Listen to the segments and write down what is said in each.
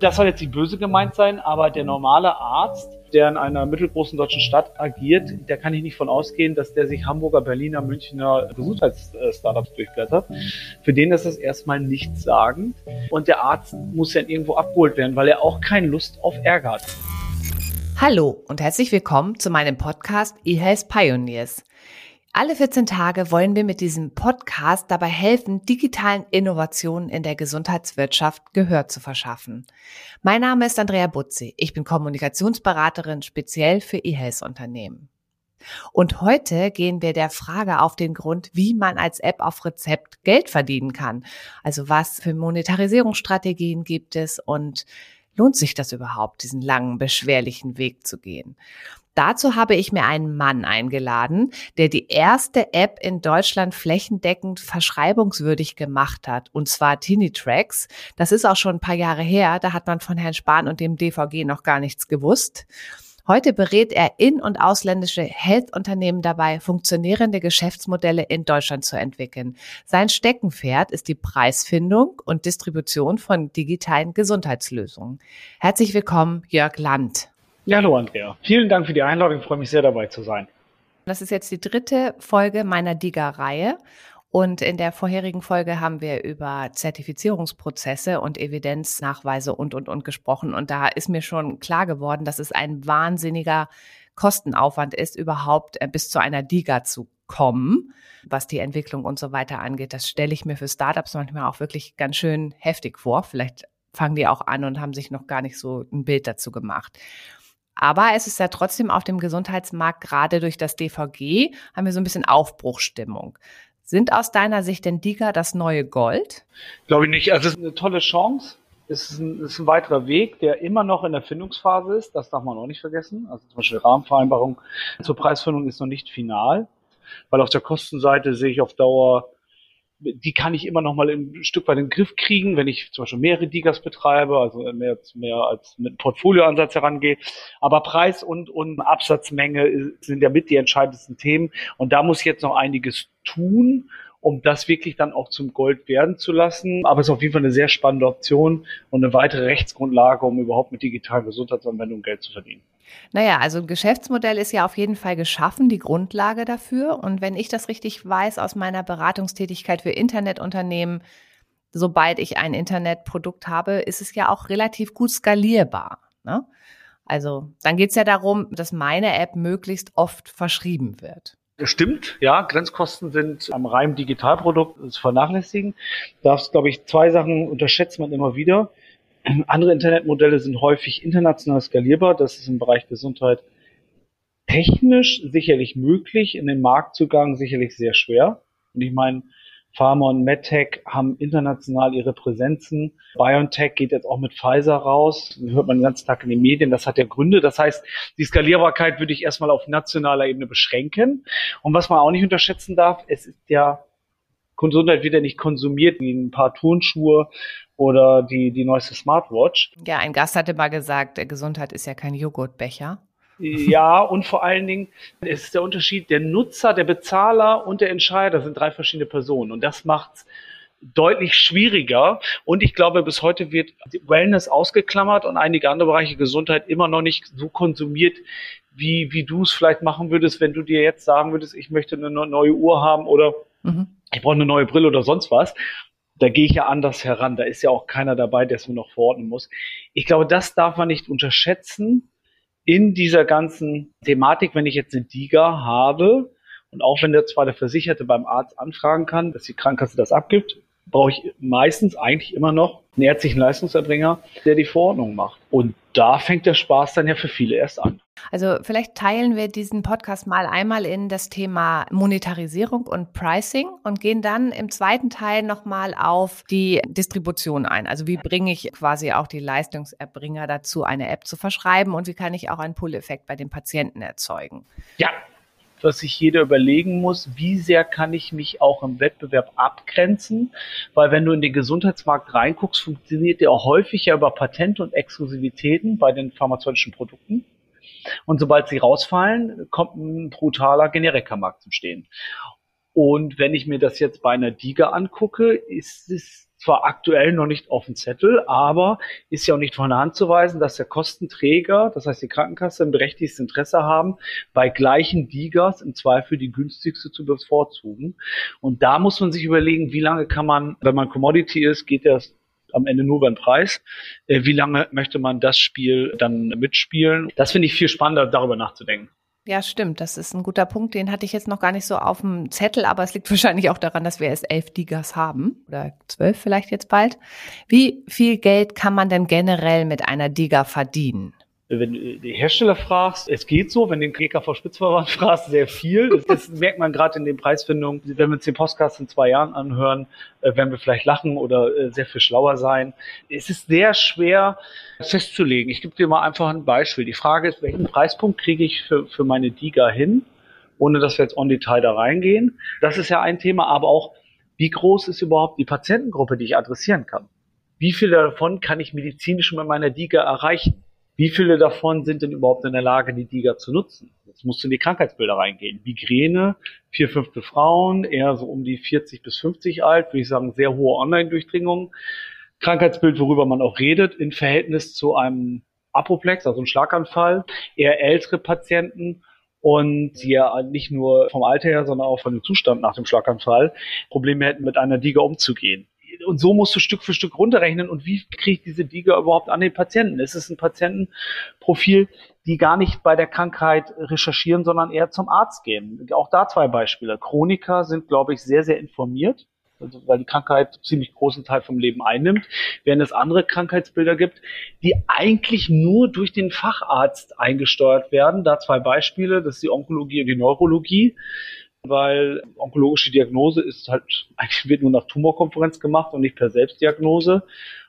Das soll jetzt nicht böse gemeint sein, aber der normale Arzt, der in einer mittelgroßen deutschen Stadt agiert, der kann ich nicht von ausgehen, dass der sich Hamburger, Berliner, Münchner Gesundheitsstartups durchblättert. Für den ist das erstmal nichts sagen. Und der Arzt muss ja irgendwo abgeholt werden, weil er auch keine Lust auf Ärger hat. Hallo und herzlich willkommen zu meinem Podcast eHealth Pioneers. Alle 14 Tage wollen wir mit diesem Podcast dabei helfen, digitalen Innovationen in der Gesundheitswirtschaft Gehör zu verschaffen. Mein Name ist Andrea Butzi. Ich bin Kommunikationsberaterin speziell für E-Health-Unternehmen. Und heute gehen wir der Frage auf den Grund, wie man als App auf Rezept Geld verdienen kann. Also was für Monetarisierungsstrategien gibt es und lohnt sich das überhaupt, diesen langen, beschwerlichen Weg zu gehen? Dazu habe ich mir einen Mann eingeladen, der die erste App in Deutschland flächendeckend verschreibungswürdig gemacht hat, und zwar Tinitracks. Das ist auch schon ein paar Jahre her, da hat man von Herrn Spahn und dem DVG noch gar nichts gewusst. Heute berät er in- und ausländische Health-Unternehmen dabei, funktionierende Geschäftsmodelle in Deutschland zu entwickeln. Sein Steckenpferd ist die Preisfindung und Distribution von digitalen Gesundheitslösungen. Herzlich willkommen, Jörg Land. Ja, hallo Andrea. Vielen Dank für die Einladung. Ich freue mich sehr dabei zu sein. Das ist jetzt die dritte Folge meiner DIGA-Reihe. Und in der vorherigen Folge haben wir über Zertifizierungsprozesse und Evidenznachweise und, und, und gesprochen. Und da ist mir schon klar geworden, dass es ein wahnsinniger Kostenaufwand ist, überhaupt äh, bis zu einer DIGA zu kommen, was die Entwicklung und so weiter angeht. Das stelle ich mir für Startups manchmal auch wirklich ganz schön heftig vor. Vielleicht fangen die auch an und haben sich noch gar nicht so ein Bild dazu gemacht. Aber es ist ja trotzdem auf dem Gesundheitsmarkt, gerade durch das DVG, haben wir so ein bisschen Aufbruchstimmung. Sind aus deiner Sicht denn DIGA das neue Gold? Glaube ich nicht. Also es ist eine tolle Chance. Es ist, ein, es ist ein weiterer Weg, der immer noch in der Findungsphase ist. Das darf man auch nicht vergessen. Also zum Beispiel Rahmenvereinbarung zur Preisfindung ist noch nicht final, weil auf der Kostenseite sehe ich auf Dauer die kann ich immer noch mal ein Stück weit in den Griff kriegen, wenn ich zum Beispiel mehrere Digas betreibe, also mehr, mehr als mit Portfolioansatz herangehe. Aber Preis und, und Absatzmenge sind ja mit die entscheidendsten Themen. Und da muss ich jetzt noch einiges tun, um das wirklich dann auch zum Gold werden zu lassen. Aber es ist auf jeden Fall eine sehr spannende Option und eine weitere Rechtsgrundlage, um überhaupt mit digitalen Gesundheitsanwendungen Geld zu verdienen. Naja, also ein Geschäftsmodell ist ja auf jeden Fall geschaffen, die Grundlage dafür. Und wenn ich das richtig weiß aus meiner Beratungstätigkeit für Internetunternehmen, sobald ich ein Internetprodukt habe, ist es ja auch relativ gut skalierbar. Ne? Also dann geht es ja darum, dass meine App möglichst oft verschrieben wird. Stimmt, ja, Grenzkosten sind am reinen Digitalprodukt zu vernachlässigen. Darfst, glaube ich, zwei Sachen unterschätzt man immer wieder. Andere Internetmodelle sind häufig international skalierbar. Das ist im Bereich Gesundheit technisch sicherlich möglich, in den Marktzugang sicherlich sehr schwer. Und ich meine, Pharma und MedTech haben international ihre Präsenzen. BioNTech geht jetzt auch mit Pfizer raus. Das hört man den ganzen Tag in den Medien. Das hat ja Gründe. Das heißt, die Skalierbarkeit würde ich erstmal auf nationaler Ebene beschränken. Und was man auch nicht unterschätzen darf, es ist ja Gesundheit wird ja nicht konsumiert wie ein paar Turnschuhe oder die, die neueste Smartwatch. Ja, ein Gast hatte mal gesagt, Gesundheit ist ja kein Joghurtbecher. Ja, und vor allen Dingen ist der Unterschied, der Nutzer, der Bezahler und der Entscheider sind drei verschiedene Personen. Und das macht es deutlich schwieriger. Und ich glaube, bis heute wird Wellness ausgeklammert und einige andere Bereiche Gesundheit immer noch nicht so konsumiert, wie, wie du es vielleicht machen würdest, wenn du dir jetzt sagen würdest, ich möchte eine neue Uhr haben oder mhm. ich brauche eine neue Brille oder sonst was da gehe ich ja anders heran. Da ist ja auch keiner dabei, der es mir noch verordnen muss. Ich glaube, das darf man nicht unterschätzen in dieser ganzen Thematik, wenn ich jetzt eine DIGA habe und auch wenn der zwar der Versicherte beim Arzt anfragen kann, dass die Krankenkasse das abgibt, brauche ich meistens eigentlich immer noch einen ärztlichen Leistungserbringer, der die Verordnung macht. Und da fängt der Spaß dann ja für viele erst an. Also vielleicht teilen wir diesen Podcast mal einmal in das Thema Monetarisierung und Pricing und gehen dann im zweiten Teil nochmal auf die Distribution ein. Also wie bringe ich quasi auch die Leistungserbringer dazu, eine App zu verschreiben und wie kann ich auch einen Pull-Effekt bei den Patienten erzeugen? Ja, dass sich jeder überlegen muss, wie sehr kann ich mich auch im Wettbewerb abgrenzen, weil wenn du in den Gesundheitsmarkt reinguckst, funktioniert der auch häufig ja über Patente und Exklusivitäten bei den pharmazeutischen Produkten. Und sobald sie rausfallen, kommt ein brutaler Generikamarkt zum Stehen. Und wenn ich mir das jetzt bei einer Diga angucke, ist es zwar aktuell noch nicht auf dem Zettel, aber ist ja auch nicht von der Hand zu weisen, dass der Kostenträger, das heißt die Krankenkasse, ein berechtigtes Interesse haben, bei gleichen Digas im Zweifel die günstigste zu bevorzugen. Und da muss man sich überlegen, wie lange kann man, wenn man Commodity ist, geht das am Ende nur beim Preis. Äh, wie lange möchte man das Spiel dann mitspielen? Das finde ich viel spannender, darüber nachzudenken. Ja, stimmt. Das ist ein guter Punkt. Den hatte ich jetzt noch gar nicht so auf dem Zettel, aber es liegt wahrscheinlich auch daran, dass wir erst elf Digas haben oder zwölf vielleicht jetzt bald. Wie viel Geld kann man denn generell mit einer Diga verdienen? Wenn du die Hersteller fragst, es geht so, wenn du den GKV Spitzverband fragst, sehr viel. Das, merkt man gerade in den Preisfindungen. Wenn wir uns den Podcast in zwei Jahren anhören, äh, werden wir vielleicht lachen oder äh, sehr viel schlauer sein. Es ist sehr schwer festzulegen. Ich gebe dir mal einfach ein Beispiel. Die Frage ist, welchen Preispunkt kriege ich für, für meine Diga hin, ohne dass wir jetzt on Detail da reingehen. Das ist ja ein Thema, aber auch, wie groß ist überhaupt die Patientengruppe, die ich adressieren kann? Wie viele davon kann ich medizinisch mit meiner Diga erreichen? Wie viele davon sind denn überhaupt in der Lage, die DIGA zu nutzen? Jetzt musst du in die Krankheitsbilder reingehen. Migräne, vier fünfte Frauen, eher so um die 40 bis 50 alt, würde ich sagen, sehr hohe Online-Durchdringung. Krankheitsbild, worüber man auch redet, in Verhältnis zu einem Apoplex, also einem Schlaganfall, eher ältere Patienten und die ja nicht nur vom Alter her, sondern auch von dem Zustand nach dem Schlaganfall Probleme hätten, mit einer Diga umzugehen und so musst du Stück für Stück runterrechnen. Und wie kriege ich diese Diga überhaupt an den Patienten? Es ist ein Patientenprofil, die gar nicht bei der Krankheit recherchieren, sondern eher zum Arzt gehen. Auch da zwei Beispiele. Chroniker sind, glaube ich, sehr, sehr informiert. Also, weil die Krankheit ziemlich großen Teil vom Leben einnimmt, während es andere Krankheitsbilder gibt, die eigentlich nur durch den Facharzt eingesteuert werden. Da zwei Beispiele, das ist die Onkologie und die Neurologie weil onkologische Diagnose ist halt, eigentlich wird nur nach Tumorkonferenz gemacht und nicht per Selbstdiagnose.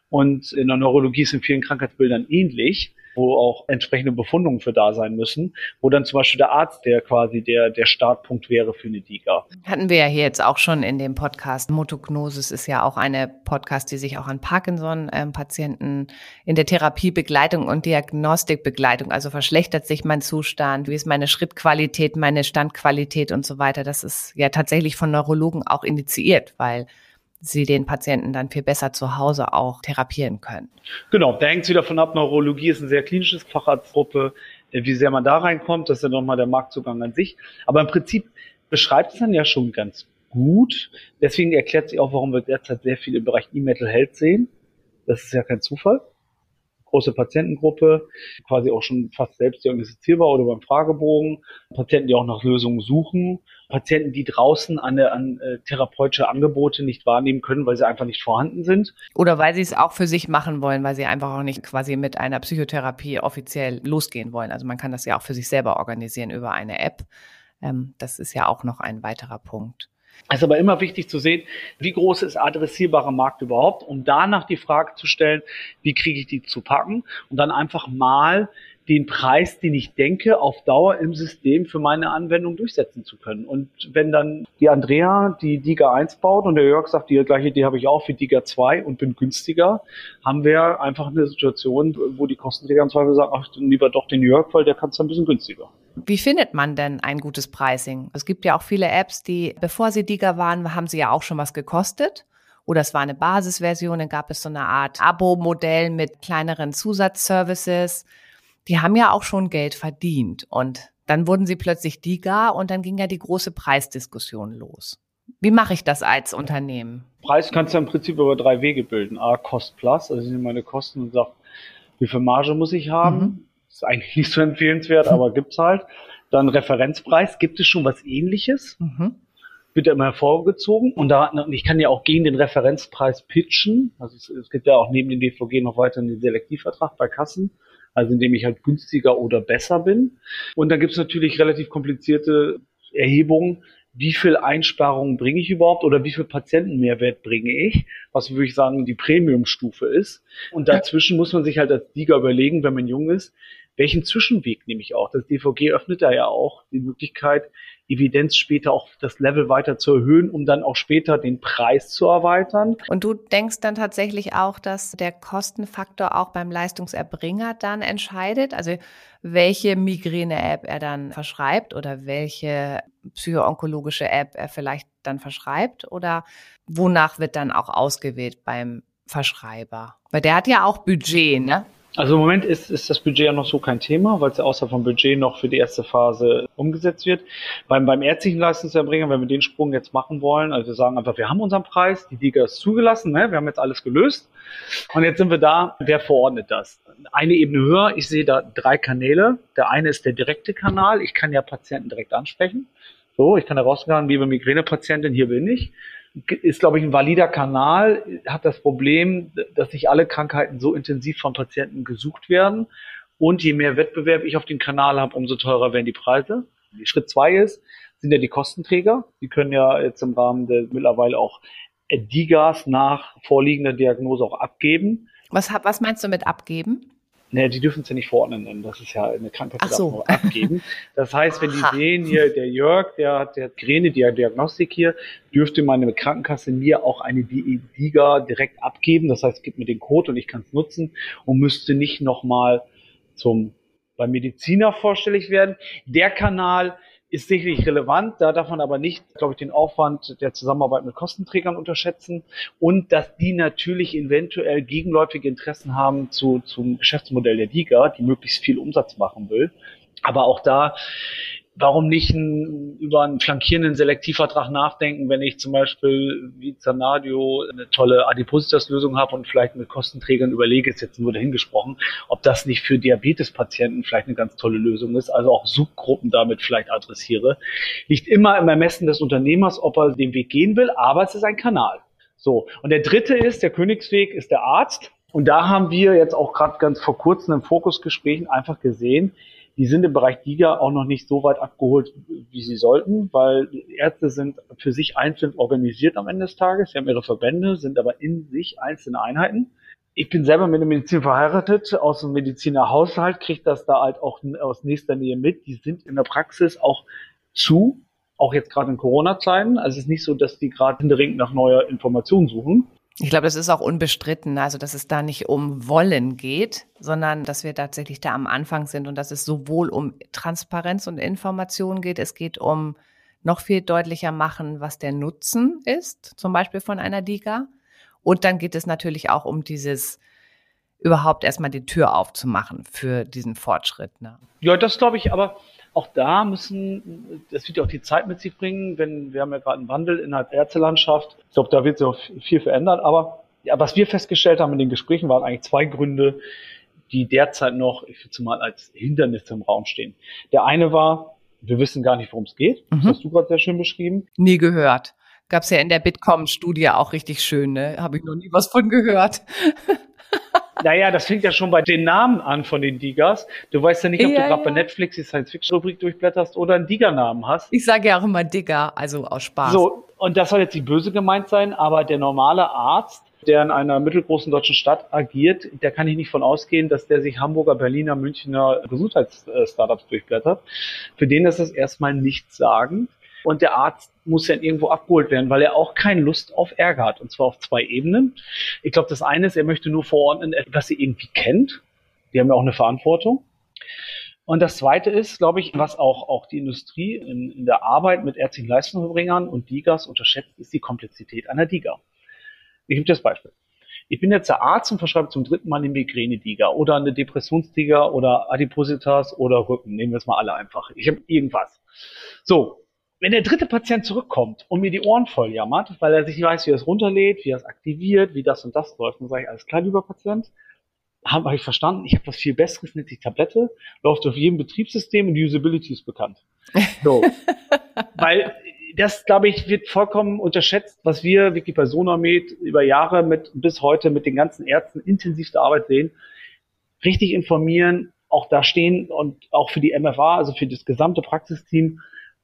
Und in der Neurologie ist in vielen Krankheitsbildern ähnlich wo auch entsprechende Befundungen für da sein müssen, wo dann zum Beispiel der Arzt, der quasi der, der Startpunkt wäre für eine DIGA. Hatten wir ja hier jetzt auch schon in dem Podcast. Motognosis ist ja auch eine Podcast, die sich auch an Parkinson-Patienten in der Therapiebegleitung und Diagnostikbegleitung, also verschlechtert sich mein Zustand, wie ist meine Schrittqualität, meine Standqualität und so weiter. Das ist ja tatsächlich von Neurologen auch initiiert, weil sie den Patienten dann viel besser zu Hause auch therapieren können. Genau, da hängt es wieder von ab. Neurologie ist ein sehr klinisches Facharztgruppe. Äh, wie sehr man da reinkommt, das ist ja nochmal der Marktzugang an sich. Aber im Prinzip beschreibt es dann ja schon ganz gut. Deswegen erklärt sich auch, warum wir derzeit sehr viel im Bereich E-Metal Health sehen. Das ist ja kein Zufall große Patientengruppe, quasi auch schon fast selbst diagnostizierbar oder beim Fragebogen, Patienten, die auch nach Lösungen suchen, Patienten, die draußen an, an äh, therapeutische Angebote nicht wahrnehmen können, weil sie einfach nicht vorhanden sind. Oder weil sie es auch für sich machen wollen, weil sie einfach auch nicht quasi mit einer Psychotherapie offiziell losgehen wollen. Also man kann das ja auch für sich selber organisieren über eine App. Ähm, das ist ja auch noch ein weiterer Punkt. Es ist aber immer wichtig zu sehen, wie groß ist adressierbarer Markt überhaupt, um danach die Frage zu stellen, wie kriege ich die zu packen und dann einfach mal den Preis, den ich denke, auf Dauer im System für meine Anwendung durchsetzen zu können. Und wenn dann die Andrea die Diga 1 baut und der Jörg sagt, die gleiche Idee habe ich auch für Diga 2 und bin günstiger, haben wir einfach eine Situation, wo die Kostenträger im Zweifel sagen, ach, lieber doch den Jörg, weil der kann es ein bisschen günstiger. Wie findet man denn ein gutes Pricing? Es gibt ja auch viele Apps, die, bevor sie Diga waren, haben sie ja auch schon was gekostet oder es war eine Basisversion, dann gab es so eine Art Abo-Modell mit kleineren Zusatzservices die haben ja auch schon Geld verdient und dann wurden sie plötzlich Diga und dann ging ja die große Preisdiskussion los. Wie mache ich das als Unternehmen? Preis kannst du im Prinzip über drei Wege bilden. A, Cost Plus, also ich nehme meine Kosten und sage, wie viel Marge muss ich haben? Mhm. Ist eigentlich nicht so empfehlenswert, aber gibt's halt. Dann Referenzpreis, gibt es schon was ähnliches? Mhm. Wird ja immer hervorgezogen. Und da, ich kann ja auch gegen den Referenzpreis pitchen. Also es, es gibt ja auch neben dem DVG noch weiter einen Selektivvertrag bei Kassen also indem ich halt günstiger oder besser bin. Und dann gibt es natürlich relativ komplizierte Erhebungen, wie viel Einsparungen bringe ich überhaupt oder wie viel Patientenmehrwert bringe ich, was würde ich sagen die Premium-Stufe ist. Und dazwischen muss man sich halt als Sieger überlegen, wenn man jung ist, welchen Zwischenweg nehme ich auch? Das DVG öffnet da ja auch die Möglichkeit, Evidenz später auch das Level weiter zu erhöhen, um dann auch später den Preis zu erweitern. Und du denkst dann tatsächlich auch, dass der Kostenfaktor auch beim Leistungserbringer dann entscheidet? Also welche Migräne-App er dann verschreibt oder welche psychoonkologische App er vielleicht dann verschreibt oder wonach wird dann auch ausgewählt beim Verschreiber? Weil der hat ja auch Budget, ne? Also im Moment ist, ist das Budget ja noch so kein Thema, weil es ja außer vom Budget noch für die erste Phase umgesetzt wird. Beim, beim ärztlichen Leistungserbringer, wenn wir den Sprung jetzt machen wollen, also wir sagen einfach, wir haben unseren Preis, die Liga ist zugelassen, ne? wir haben jetzt alles gelöst und jetzt sind wir da, wer verordnet das? Eine Ebene höher, ich sehe da drei Kanäle. Der eine ist der direkte Kanal, ich kann ja Patienten direkt ansprechen. So, ich kann da rausgehen, liebe Migränepatientin, hier bin ich ist, glaube ich, ein valider Kanal, hat das Problem, dass nicht alle Krankheiten so intensiv von Patienten gesucht werden. Und je mehr Wettbewerb ich auf dem Kanal habe, umso teurer werden die Preise. Schritt zwei ist, sind ja die Kostenträger. Die können ja jetzt im Rahmen der mittlerweile auch DIGAs nach vorliegender Diagnose auch abgeben. Was, was meinst du mit abgeben? Ne, die dürfen es ja nicht verordnen nennen. Das ist ja eine Krankheit, die so. abgeben. Das heißt, wenn die sehen hier, der Jörg, der hat der Gräne, die Diagnostik hier, dürfte meine Krankenkasse mir auch eine DIGA direkt abgeben. Das heißt, gibt mir den Code und ich kann es nutzen und müsste nicht nochmal zum beim Mediziner vorstellig werden. Der Kanal ist sicherlich relevant. Da darf man aber nicht, glaube ich, den Aufwand der Zusammenarbeit mit Kostenträgern unterschätzen und dass die natürlich eventuell gegenläufige Interessen haben zu, zum Geschäftsmodell der Liga, die möglichst viel Umsatz machen will. Aber auch da warum nicht ein, über einen flankierenden Selektivvertrag nachdenken, wenn ich zum Beispiel wie Zanadio eine tolle Adipositas-Lösung habe und vielleicht mit Kostenträgern überlege, ist jetzt nur dahingesprochen, ob das nicht für Diabetespatienten vielleicht eine ganz tolle Lösung ist, also auch Subgruppen damit vielleicht adressiere. Liegt immer im Ermessen des Unternehmers, ob er den Weg gehen will, aber es ist ein Kanal. So. Und der dritte ist, der Königsweg ist der Arzt. Und da haben wir jetzt auch gerade ganz vor kurzem im Fokusgesprächen einfach gesehen, die sind im Bereich Liga auch noch nicht so weit abgeholt, wie sie sollten, weil Ärzte sind für sich einzeln organisiert am Ende des Tages. Sie haben ihre Verbände, sind aber in sich einzelne Einheiten. Ich bin selber mit der Medizin verheiratet, aus dem Medizinerhaushalt, kriege das da halt auch aus nächster Nähe mit. Die sind in der Praxis auch zu, auch jetzt gerade in Corona-Zeiten. Also es ist nicht so, dass die gerade händeringend nach neuer Information suchen. Ich glaube, das ist auch unbestritten, also dass es da nicht um Wollen geht, sondern dass wir tatsächlich da am Anfang sind und dass es sowohl um Transparenz und Information geht, es geht um noch viel deutlicher machen, was der Nutzen ist, zum Beispiel von einer Diga. Und dann geht es natürlich auch um dieses überhaupt erstmal die Tür aufzumachen für diesen Fortschritt. Ne? Ja, das glaube ich, aber auch da müssen, das wird ja auch die Zeit mit sich bringen, wenn wir haben ja gerade einen Wandel innerhalb der Ärztelandschaft. Ich glaube, da wird sich auch viel verändern. Aber ja, was wir festgestellt haben in den Gesprächen waren eigentlich zwei Gründe, die derzeit noch, ich würde mal als Hindernisse im Raum stehen. Der eine war, wir wissen gar nicht, worum es geht. Mhm. Das hast du gerade sehr schön beschrieben. Nie gehört. Gab's ja in der Bitkom-Studie auch richtig schön, ne? Habe ich noch nie was von gehört. Naja, das fängt ja schon bei den Namen an von den Digas. Du weißt ja nicht, ob ja, du gerade ja. bei Netflix die Science-Fiction-Rubrik durchblätterst oder einen Diga-Namen hast. Ich sage ja auch immer Digger, also aus Spaß. So, und das soll jetzt nicht böse gemeint sein, aber der normale Arzt, der in einer mittelgroßen deutschen Stadt agiert, der kann ich nicht von ausgehen, dass der sich Hamburger, Berliner, Münchner Gesundheitsstartups durchblättert. Für den ist das erstmal nichts sagen. Und der Arzt muss ja irgendwo abgeholt werden, weil er auch keine Lust auf Ärger hat. Und zwar auf zwei Ebenen. Ich glaube, das eine ist, er möchte nur verordnen, was sie irgendwie kennt. Die haben ja auch eine Verantwortung. Und das zweite ist, glaube ich, was auch, auch die Industrie in, in der Arbeit mit ärztlichen Leistungserbringern und Digas unterschätzt, ist die Komplexität einer Diga. Ich gebe dir das Beispiel. Ich bin jetzt der Arzt und verschreibe zum dritten Mal eine Migräne-Diga oder eine Depressionsdiga oder Adipositas oder Rücken. Nehmen wir es mal alle einfach. Ich habe irgendwas. So, wenn der dritte Patient zurückkommt und mir die Ohren voll jammert, weil er sich nicht weiß, wie er es runterlädt, wie er es aktiviert, wie das und das läuft, dann sage ich, alles klar, lieber Patient, habe hab ich verstanden, ich habe was viel Besseres, nennt sich Tablette, läuft auf jedem Betriebssystem und die Usability ist bekannt. So. weil das, glaube ich, wird vollkommen unterschätzt, was wir, Wiki Personamed, über Jahre mit, bis heute mit den ganzen Ärzten intensivste Arbeit sehen. Richtig informieren, auch da stehen und auch für die MFA, also für das gesamte Praxisteam,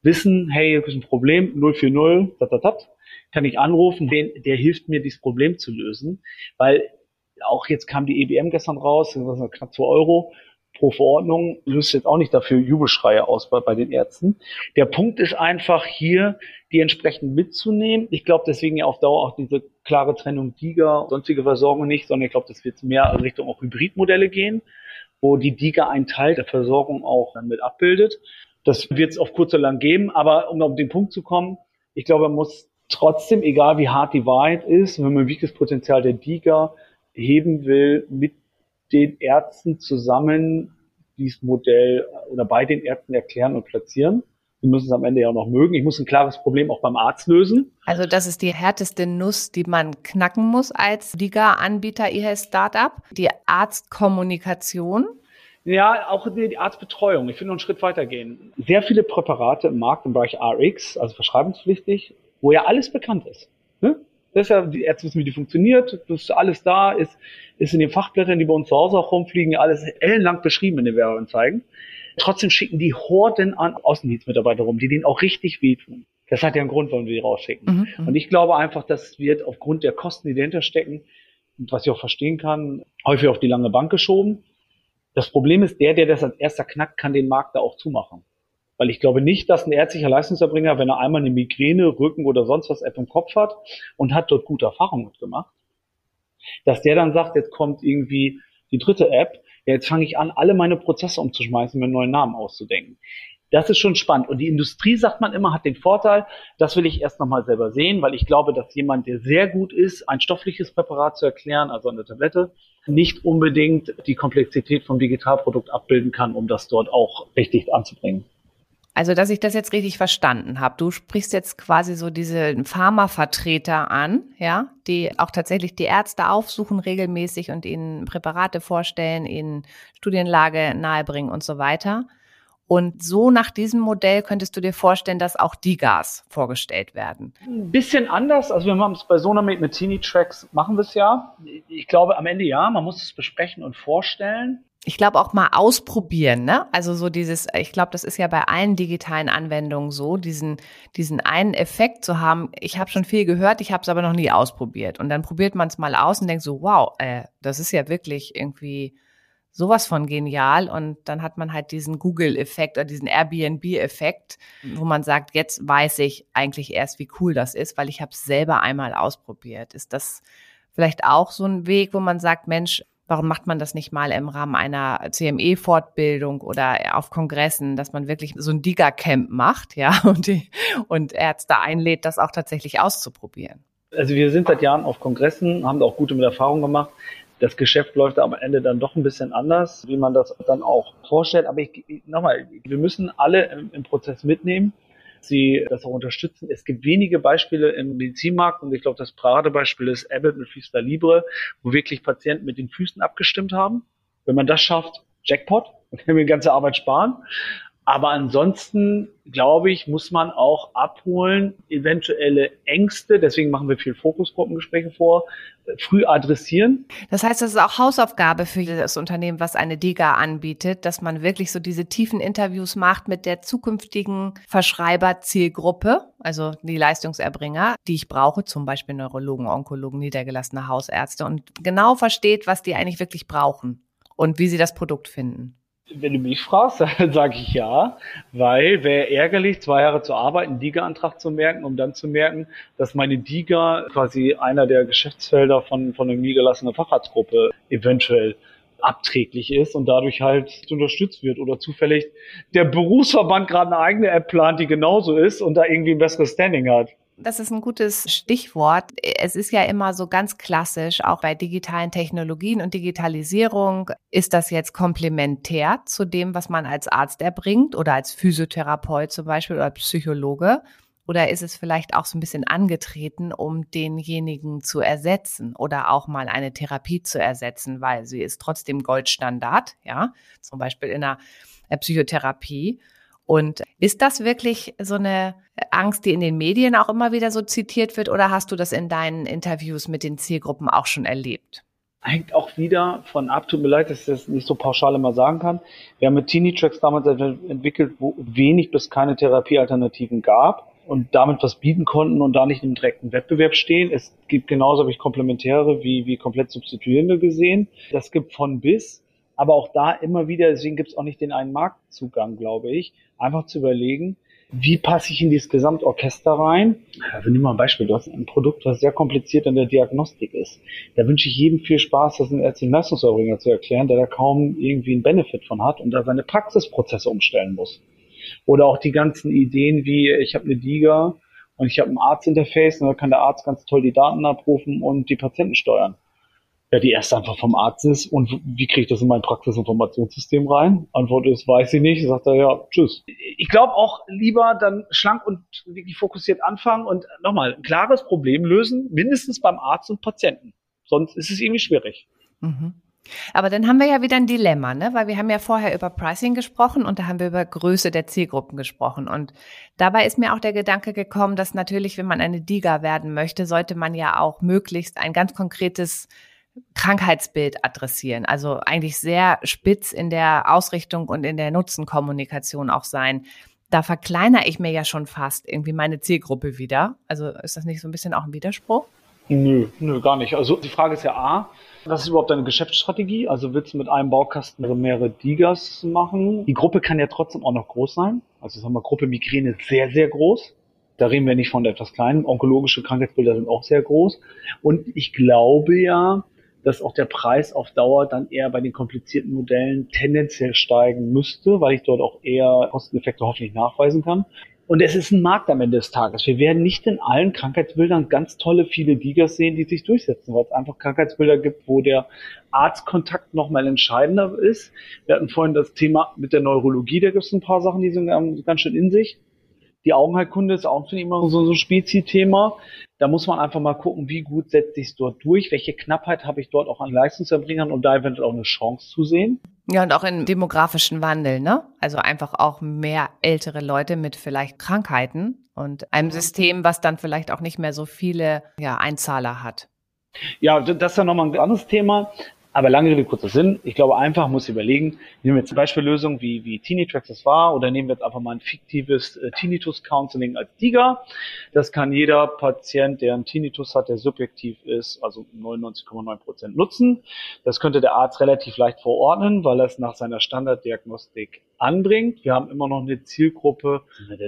wissen, hey, hier ist ein Problem, 040, dat, dat, dat, kann ich anrufen, den, der hilft mir, dieses Problem zu lösen. Weil auch jetzt kam die EBM gestern raus, das sind knapp zwei Euro pro Verordnung, löst jetzt auch nicht dafür Jubelschreie aus bei, bei den Ärzten. Der Punkt ist einfach hier, die entsprechend mitzunehmen. Ich glaube deswegen ja auf Dauer auch diese klare Trennung DIGA, sonstige Versorgung nicht, sondern ich glaube, das wird mehr Richtung auch Hybridmodelle gehen, wo die DIGA einen Teil der Versorgung auch mit abbildet. Das wird es auf kurz oder lang geben, aber um auf den Punkt zu kommen, Ich glaube, man muss trotzdem, egal wie hart die Wahrheit ist, wenn man wirklich das Potenzial der DIGA heben will, mit den Ärzten zusammen dieses Modell oder bei den Ärzten erklären und platzieren. Die müssen es am Ende ja auch noch mögen. Ich muss ein klares Problem auch beim Arzt lösen. Also das ist die härteste Nuss, die man knacken muss als Liga-Anbieter, ihr Startup. Die Arztkommunikation. Ja, auch die Arztbetreuung. Ich will noch einen Schritt weiter gehen. Sehr viele Präparate im Markt im Bereich RX, also verschreibungspflichtig, wo ja alles bekannt ist. Ne? Das ist ja, die Ärzte wissen, wie die funktioniert, das ist alles da, ist, ist in den Fachblättern, die bei uns zu Hause auch rumfliegen, alles ellenlang beschrieben in den Werbeanzeigen. Trotzdem schicken die Horden an Außendienstmitarbeiter rum, die denen auch richtig wehtun. Das hat ja einen Grund, warum wir die rausschicken. Mhm, mhm, und ich glaube einfach, das wird aufgrund der Kosten, die dahinter stecken, was ich auch verstehen kann, häufig auf die lange Bank geschoben. Das Problem ist, der, der das als erster knackt, kann den Markt da auch zumachen. Weil ich glaube nicht, dass ein ärztlicher Leistungserbringer, wenn er einmal eine Migräne, Rücken oder sonst was App im Kopf hat und hat dort gute Erfahrungen mitgemacht, dass der dann sagt, jetzt kommt irgendwie die dritte App, ja, jetzt fange ich an, alle meine Prozesse umzuschmeißen, mir einen neuen Namen auszudenken. Das ist schon spannend. Und die Industrie, sagt man immer, hat den Vorteil, das will ich erst nochmal selber sehen, weil ich glaube, dass jemand, der sehr gut ist, ein stoffliches Präparat zu erklären, also eine Tablette, nicht unbedingt die Komplexität vom Digitalprodukt abbilden kann, um das dort auch richtig anzubringen. Also, dass ich das jetzt richtig verstanden habe. Du sprichst jetzt quasi so diese Pharmavertreter an, ja, die auch tatsächlich die Ärzte aufsuchen regelmäßig und ihnen Präparate vorstellen, ihnen Studienlage nahebringen und so weiter. Und so nach diesem Modell könntest du dir vorstellen, dass auch die Gas vorgestellt werden. Ein bisschen anders. Also wir haben es bei Sonamate mit Teeny Tracks machen wir es ja. Ich glaube am Ende ja, man muss es besprechen und vorstellen ich glaube auch mal ausprobieren, ne? Also so dieses, ich glaube, das ist ja bei allen digitalen Anwendungen so, diesen diesen einen Effekt zu haben. Ich habe schon viel gehört, ich habe es aber noch nie ausprobiert. Und dann probiert man es mal aus und denkt so, wow, äh, das ist ja wirklich irgendwie sowas von genial. Und dann hat man halt diesen Google-Effekt oder diesen Airbnb-Effekt, wo man sagt, jetzt weiß ich eigentlich erst, wie cool das ist, weil ich habe es selber einmal ausprobiert. Ist das vielleicht auch so ein Weg, wo man sagt, Mensch, Warum macht man das nicht mal im Rahmen einer CME-Fortbildung oder auf Kongressen, dass man wirklich so ein Diga-Camp macht, ja, und, die, und Ärzte einlädt, das auch tatsächlich auszuprobieren? Also wir sind seit Jahren auf Kongressen, haben auch gute Erfahrungen gemacht. Das Geschäft läuft am Ende dann doch ein bisschen anders, wie man das dann auch vorstellt. Aber ich, nochmal, wir müssen alle im, im Prozess mitnehmen sie das auch unterstützen. Es gibt wenige Beispiele im Medizinmarkt und ich glaube, das Paradebeispiel ist Abbott mit Fista Libre, wo wirklich Patienten mit den Füßen abgestimmt haben. Wenn man das schafft, Jackpot, dann können wir die ganze Arbeit sparen. Aber ansonsten, glaube ich, muss man auch abholen, eventuelle Ängste, deswegen machen wir viel Fokusgruppengespräche vor, früh adressieren. Das heißt, das ist auch Hausaufgabe für das Unternehmen, was eine DIGA anbietet, dass man wirklich so diese tiefen Interviews macht mit der zukünftigen Verschreiberzielgruppe, also die Leistungserbringer, die ich brauche, zum Beispiel Neurologen, Onkologen, niedergelassene Hausärzte und genau versteht, was die eigentlich wirklich brauchen und wie sie das Produkt finden. Wenn du mich fragst, dann sage ich ja, weil wäre ärgerlich, zwei Jahre zu arbeiten, einen DIGA-Antrag zu merken, um dann zu merken, dass meine DIGA quasi einer der Geschäftsfelder von, von einer niedergelassenen Facharztgruppe eventuell abträglich ist und dadurch halt unterstützt wird oder zufällig der Berufsverband gerade eine eigene App plant, die genauso ist und da irgendwie ein besseres Standing hat. Das ist ein gutes Stichwort. Es ist ja immer so ganz klassisch, auch bei digitalen Technologien und Digitalisierung, ist das jetzt komplementär zu dem, was man als Arzt erbringt oder als Physiotherapeut zum Beispiel oder Psychologe? Oder ist es vielleicht auch so ein bisschen angetreten, um denjenigen zu ersetzen oder auch mal eine Therapie zu ersetzen, weil sie ist trotzdem Goldstandard, ja, zum Beispiel in einer Psychotherapie. Und ist das wirklich so eine Angst, die in den Medien auch immer wieder so zitiert wird, oder hast du das in deinen Interviews mit den Zielgruppen auch schon erlebt? Hängt auch wieder von ab, tut mir leid, dass ich das nicht so pauschal immer sagen kann. Wir haben mit Teeny Tracks damals entwickelt, wo wenig bis keine Therapiealternativen gab und damit was bieten konnten und da nicht im direkten Wettbewerb stehen. Es gibt genauso, habe ich komplementäre wie, wie komplett substituierende gesehen. Das gibt von bis aber auch da immer wieder, deswegen gibt es auch nicht den einen Marktzugang, glaube ich, einfach zu überlegen, wie passe ich in dieses Gesamtorchester rein? Also nimm mal ein Beispiel. Du hast ein Produkt, was sehr kompliziert in der Diagnostik ist. Da wünsche ich jedem viel Spaß, das einem ärztlichen Leistungserbringer zu erklären, der da kaum irgendwie einen Benefit von hat und da seine Praxisprozesse umstellen muss. Oder auch die ganzen Ideen wie, ich habe eine Diga und ich habe ein Arztinterface und da kann der Arzt ganz toll die Daten abrufen und die Patienten steuern. Ja, die erste Antwort vom Arzt ist, und wie kriege ich das in mein Praxisinformationssystem rein? Antwort ist, weiß ich nicht. Sagt er, ja, tschüss. Ich glaube auch lieber dann schlank und wirklich fokussiert anfangen und nochmal ein klares Problem lösen, mindestens beim Arzt und Patienten. Sonst ist es irgendwie schwierig. Mhm. Aber dann haben wir ja wieder ein Dilemma, ne? weil wir haben ja vorher über Pricing gesprochen und da haben wir über Größe der Zielgruppen gesprochen. Und dabei ist mir auch der Gedanke gekommen, dass natürlich, wenn man eine DIGA werden möchte, sollte man ja auch möglichst ein ganz konkretes Krankheitsbild adressieren. Also eigentlich sehr spitz in der Ausrichtung und in der Nutzenkommunikation auch sein. Da verkleinere ich mir ja schon fast irgendwie meine Zielgruppe wieder. Also ist das nicht so ein bisschen auch ein Widerspruch? Nö, nö, gar nicht. Also die Frage ist ja A, was ist überhaupt deine Geschäftsstrategie? Also willst du mit einem Baukasten mehrere Digas machen? Die Gruppe kann ja trotzdem auch noch groß sein. Also sagen wir, Gruppe Migräne ist sehr, sehr groß. Da reden wir nicht von etwas kleinen. Onkologische Krankheitsbilder sind auch sehr groß. Und ich glaube ja, dass auch der Preis auf Dauer dann eher bei den komplizierten Modellen tendenziell steigen müsste, weil ich dort auch eher Kosteneffekte hoffentlich nachweisen kann. Und es ist ein Markt am Ende des Tages. Wir werden nicht in allen Krankheitsbildern ganz tolle viele Digas sehen, die sich durchsetzen, weil es einfach Krankheitsbilder gibt, wo der Arztkontakt nochmal entscheidender ist. Wir hatten vorhin das Thema mit der Neurologie, da gibt es ein paar Sachen, die sind ganz schön in sich. Die Augenheilkunde ist auch, ich, immer so, so ein Spezi-Thema. Da muss man einfach mal gucken, wie gut setzt sich dort durch, welche Knappheit habe ich dort auch an Leistungserbringern und da eventuell auch eine Chance zu sehen. Ja, und auch im demografischen Wandel, ne? Also einfach auch mehr ältere Leute mit vielleicht Krankheiten und einem System, was dann vielleicht auch nicht mehr so viele ja, Einzahler hat. Ja, das ist ja nochmal ein anderes Thema. Aber lange Rede, kurzer Sinn. Ich glaube, einfach muss überlegen, nehmen wir jetzt eine Beispiellösung wie, wie Tinitrax das war, oder nehmen wir jetzt einfach mal ein fiktives äh, Tinnitus-Counseling als DIGA. Das kann jeder Patient, der einen Tinnitus hat, der subjektiv ist, also 99,9 Prozent nutzen. Das könnte der Arzt relativ leicht verordnen, weil er es nach seiner Standarddiagnostik anbringt. Wir haben immer noch eine Zielgruppe,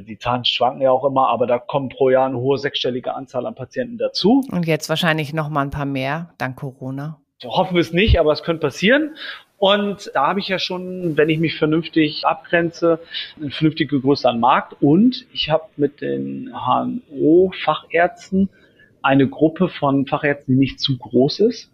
die Zahlen schwanken ja auch immer, aber da kommen pro Jahr eine hohe sechsstellige Anzahl an Patienten dazu. Und jetzt wahrscheinlich noch mal ein paar mehr, dank Corona hoffen wir es nicht, aber es könnte passieren. Und da habe ich ja schon, wenn ich mich vernünftig abgrenze, eine vernünftige Größe an Markt. Und ich habe mit den HNO-Fachärzten eine Gruppe von Fachärzten, die nicht zu groß ist.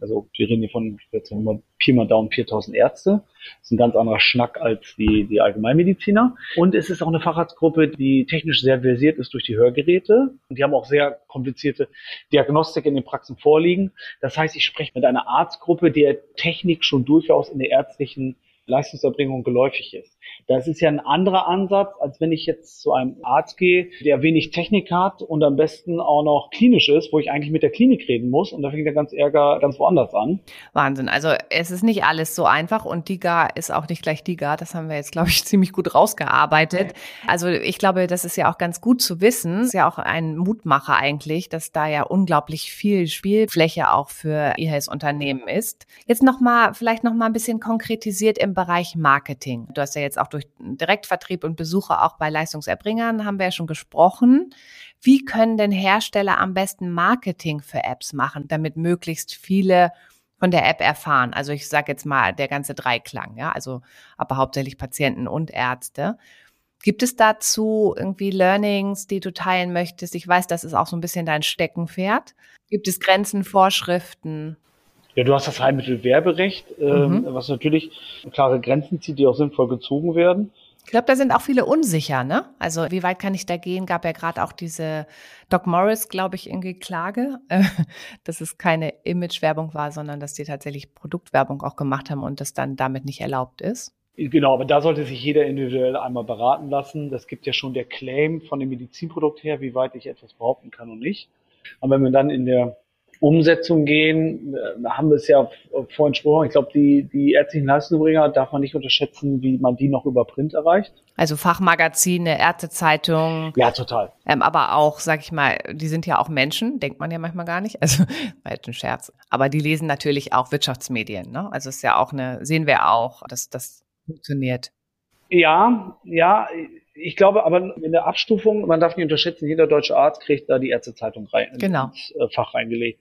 Also wir reden hier von jetzt mal Pi mal Daumen 4000 Ärzte. Das ist ein ganz anderer Schnack als die, die Allgemeinmediziner. Und es ist auch eine Facharztgruppe, die technisch sehr versiert ist durch die Hörgeräte. Und die haben auch sehr komplizierte Diagnostik in den Praxen vorliegen. Das heißt, ich spreche mit einer Arztgruppe, der Technik schon durchaus in der ärztlichen Leistungserbringung geläufig ist. Das ist ja ein anderer Ansatz, als wenn ich jetzt zu einem Arzt gehe, der wenig Technik hat und am besten auch noch klinisch ist, wo ich eigentlich mit der Klinik reden muss und da fängt der ganz Ärger ganz woanders an. Wahnsinn. Also es ist nicht alles so einfach und DIGA ist auch nicht gleich DIGA. Das haben wir jetzt, glaube ich, ziemlich gut rausgearbeitet. Also ich glaube, das ist ja auch ganz gut zu wissen. Ist ja auch ein Mutmacher eigentlich, dass da ja unglaublich viel Spielfläche auch für IHS-Unternehmen ist. Jetzt nochmal, vielleicht nochmal ein bisschen konkretisiert im Bereich Marketing. Du hast ja jetzt auch durch Direktvertrieb und Besuche auch bei Leistungserbringern haben wir ja schon gesprochen. Wie können denn Hersteller am besten Marketing für Apps machen, damit möglichst viele von der App erfahren? Also ich sage jetzt mal der ganze Dreiklang, ja, also aber hauptsächlich Patienten und Ärzte. Gibt es dazu irgendwie Learnings, die du teilen möchtest? Ich weiß, das ist auch so ein bisschen dein Steckenpferd. Gibt es Grenzen, Vorschriften? Ja, du hast das Heilmittelwerberecht, ähm, mhm. was natürlich klare Grenzen zieht, die auch sinnvoll gezogen werden. Ich glaube, da sind auch viele unsicher, ne? Also wie weit kann ich da gehen? Gab ja gerade auch diese Doc Morris, glaube ich, irgendwie Klage, dass es keine Imagewerbung war, sondern dass die tatsächlich Produktwerbung auch gemacht haben und das dann damit nicht erlaubt ist. Genau, aber da sollte sich jeder individuell einmal beraten lassen. Das gibt ja schon der Claim von dem Medizinprodukt her, wie weit ich etwas behaupten kann und nicht. Aber wenn man dann in der Umsetzung gehen, da äh, haben wir es ja vorhin gesprochen. Ich glaube, die, die ärztlichen Leistungsbringer darf man nicht unterschätzen, wie man die noch über Print erreicht. Also Fachmagazine, Ärztezeitung. Ja, total. Ähm, aber auch, sag ich mal, die sind ja auch Menschen, denkt man ja manchmal gar nicht. Also war jetzt ein Scherz. Aber die lesen natürlich auch Wirtschaftsmedien. Ne? Also ist ja auch eine, sehen wir auch, dass das funktioniert. Ja, ja, ich glaube aber in der Abstufung, man darf nicht unterschätzen, jeder deutsche Arzt kriegt da die Ärztezeitung rein, genau. ins äh, Fach reingelegt.